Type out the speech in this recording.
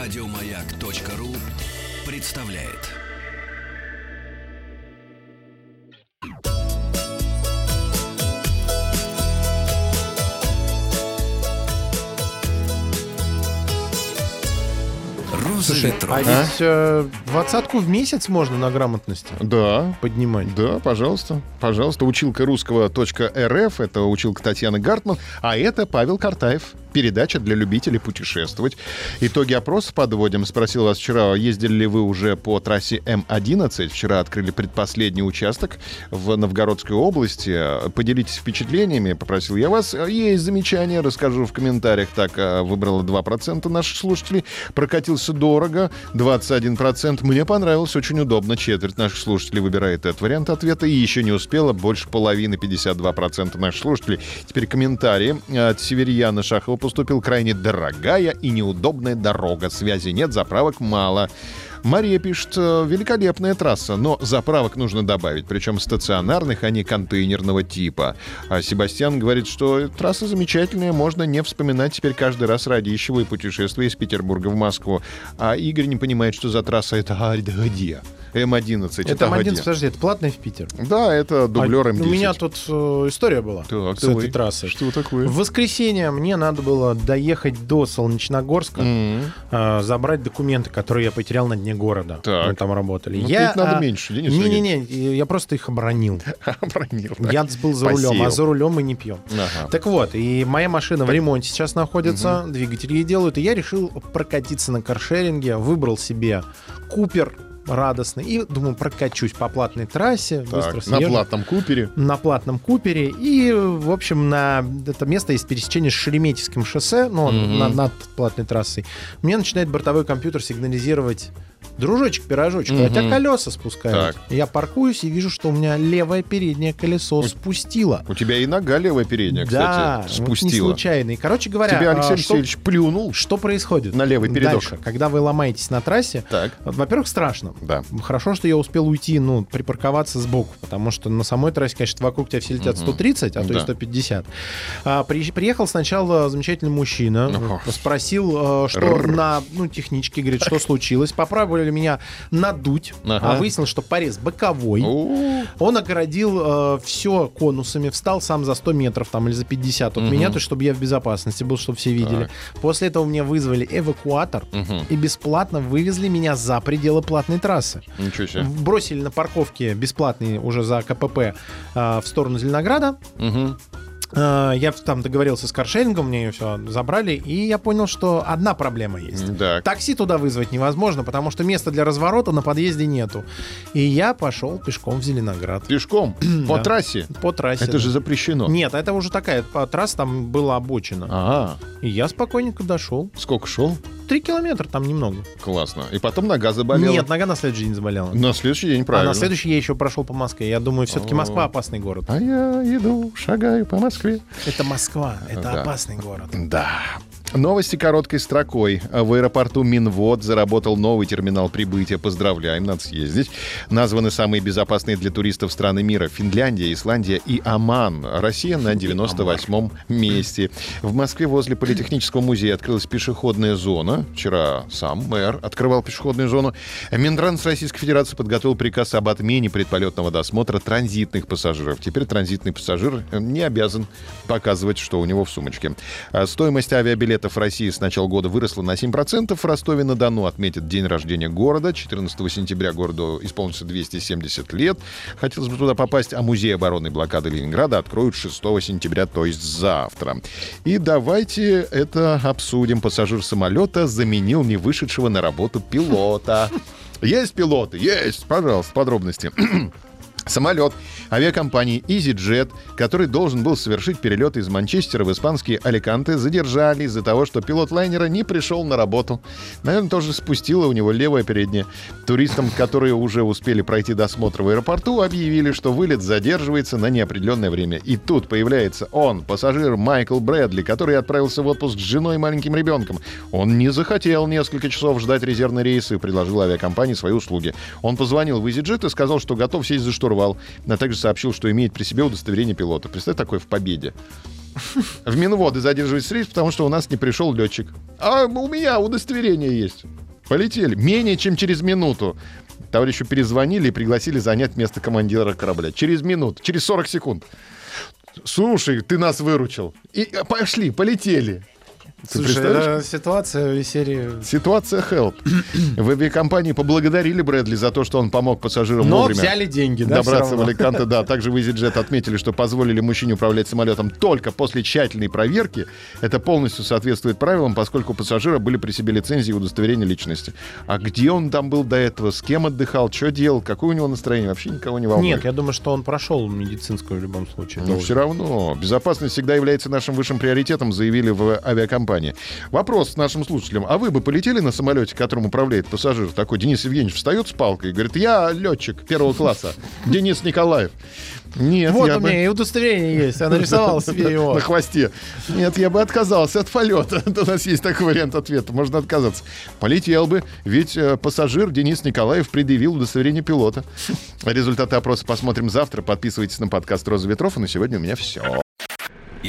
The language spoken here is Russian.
Радиомаяк.ру представляет. Слушай, ветров. а ведь э, двадцатку в месяц можно на грамотности Да, поднимать. да, пожалуйста. Пожалуйста, училка русского.рф, это училка Татьяны Гартман, а это Павел Картаев. Передача для любителей путешествовать. Итоги опроса подводим. Спросил вас вчера, ездили ли вы уже по трассе М11. Вчера открыли предпоследний участок в Новгородской области. Поделитесь впечатлениями, попросил я вас. Есть замечания, расскажу в комментариях. Так, а, выбрало 2% наших слушателей. Прокатился дорого, 21%. Мне понравилось, очень удобно. Четверть наших слушателей выбирает этот вариант ответа. И еще не успела, больше половины, 52% наших слушателей. Теперь комментарии от Северьяна Шахова поступил крайне дорогая и неудобная дорога. Связи нет, заправок мало. Мария пишет, «Э, великолепная трасса, но заправок нужно добавить, причем стационарных, а не контейнерного типа. А Себастьян говорит, что трасса замечательная, можно не вспоминать теперь каждый раз ради ищего и путешествия из Петербурга в Москву. А Игорь не понимает, что за трасса это а, где? М11. Это где? М11, подожди, это платный в Питер. Да, это дублер А М10. У меня тут э, история была Так, с давай. этой трассы. Что такое? В воскресенье мне надо было доехать до Солнечногорска, М. э, забрать документы, которые я потерял на дне города. Так. Мы там работали. Ну, я, надо а, меньше, Сергеевич. Не-не-не, я просто их оборонил. Обронил, да. Я был за рулем, а Посеял. за рулем мы не пьем. Ага. Так вот, и моя машина в ремонте сейчас находится, двигатель ей делают, и я решил прокатиться на каршеринге, выбрал себе Купер радостный, и думаю, прокачусь по платной трассе, быстро Так, на съезжу. платном купере. на платном Купере. И, в общем, на это место есть пересечение с Шереметьевским шоссе, ну, Мгм. на- над платной трассой. Мне начинает бортовой компьютер сигнализировать Дружочек, пирожочек, Мгм. а у тебя колеса спускают. Так. Я паркуюсь и вижу, что у меня левое переднее колесо спустило. У тебя и нога левая передняя, да, кстати, вот не спустила. случайно. И, короче говоря, Тебя а, Алексей что, Алексеевич плюнул. что происходит На левый передок. дальше, когда вы ломаетесь на трассе? Так, Вот, Во-первых, страшно. да. Хорошо, что я успел уйти, ну, припарковаться сбоку, потому что на самой трассе, конечно, вокруг тебя все летят Мгм. 130, а то и Да. 150. А, при- приехал сначала замечательный мужчина, Ох. спросил, э, что Рррр. на, ну, техничке, говорит, что случилось. Попробовали меня надуть, Ага. а выяснилось, что порез боковой. У, Он огородил все конусами, встал сам за 100 метров там или за 50 от Мгм. меня, то есть, чтобы я в безопасности был, чтобы все видели. После этого мне вызвали эвакуатор мгм. и бесплатно вывезли меня за пределы платной трассы. Ничего себе. Бросили на парковке бесплатные уже за КПП а, в сторону Зеленограда. Мгм. А, я там договорился с каршерингом, мне ее все забрали, и я понял, что одна проблема есть. Так. Такси туда вызвать невозможно, потому что места для разворота на подъезде нету. И я пошел пешком в Зеленоград. Пешком по Да. трассе. По трассе. Это да. же запрещено. Нет, это уже такая трасса, там была обочина. Ага. И я спокойненько дошел. Сколько шел? Три километра там немного. Классно. И потом нога заболела. Нет, нога на следующий день заболела. На следующий день А правильно. на следующий я еще прошел по Москве. Я думаю, все-таки. Москва опасный город. А я иду, шагаю по Москве. Это Москва, это Да. опасный город. Да. Новости короткой строкой. В аэропорту Минвод заработал новый терминал прибытия. Поздравляем, надо съездить. Названы самые безопасные для туристов страны мира. Финляндия, Исландия и Оман. Россия на 98-м месте. В Москве возле Политехнического музея открылась пешеходная зона. Вчера сам мэр открывал пешеходную зону. Минтранс Российской Федерации подготовил приказ об отмене предполетного досмотра транзитных пассажиров. Теперь транзитный пассажир не обязан показывать, что у него в сумочке. А Стоимость авиабилетов в России с начала года выросла на 7%. В Ростове-на-Дону отметят день рождения города. 14 сентября городу исполнится 270 лет. Хотелось бы туда попасть, а музей оборонной блокады Ленинграда откроют 6 сентября, то есть завтра. И давайте это обсудим. Пассажир самолета заменил не вышедшего на работу пилота. Есть пилоты? Есть! Пожалуйста, подробности. Самолет авиакомпании EasyJet, который должен был совершить перелет из Манчестера в испанские Аликанте, задержали из-за того, что пилот лайнера не пришел на работу. Наверное, тоже спустило у него левое переднее. Туристам, которые уже успели пройти досмотр в аэропорту, объявили, что вылет задерживается на неопределенное время. И тут появляется он, пассажир Майкл Брэдли, который отправился в отпуск с женой и маленьким ребенком. Он не захотел несколько часов ждать резервный рейс и предложил авиакомпании свои услуги. Он позвонил в EasyJet и сказал, что готов сесть за штурвал, а также сообщил, что имеет при себе удостоверение пилота. Представь, такое в победе. В Минводы задерживается рейс, потому что у нас не пришел летчик. А у меня удостоверение есть. Полетели. Менее чем через минуту. Товарищу перезвонили и пригласили занять место командира корабля. Через минуту, через 40 секунд. Слушай, ты нас выручил. И э, пошли, полетели. Ты Слушай, представляешь? это ситуация из серии... Ситуация help. В авиакомпании поблагодарили Брэдли за то, что он помог пассажирам Но вовремя взяли деньги, да, добраться в? Аликанте. Да, также в EasyJet отметили, что позволили мужчине управлять самолетом только после тщательной проверки. Это полностью соответствует правилам, поскольку у пассажира были при себе лицензии и удостоверения личности. А где он там был до этого? С кем отдыхал? Что делал? Какое у него настроение? Вообще никого не волнует. Нет, я думаю, что он прошел медицинскую в любом случае. Но должен. все равно безопасность всегда является нашим высшим приоритетом, заявили в авиакомпании. Вопрос нашим слушателям. А вы бы полетели на самолете, которым управляет пассажир? Такой Денис Евгеньевич встает с палкой и говорит, я летчик первого класса, Денис Николаев. Нет, Вот у бы- меня и удостоверение есть. Я нарисовал себе его. на хвосте. Нет, я бы отказался от полета. У нас есть такой вариант ответа. Можно отказаться. Полетел бы, ведь э, пассажир Денис Николаев предъявил удостоверение пилота. Результаты опроса посмотрим завтра. Подписывайтесь на подкаст «Роза ветров». И на сегодня у меня все.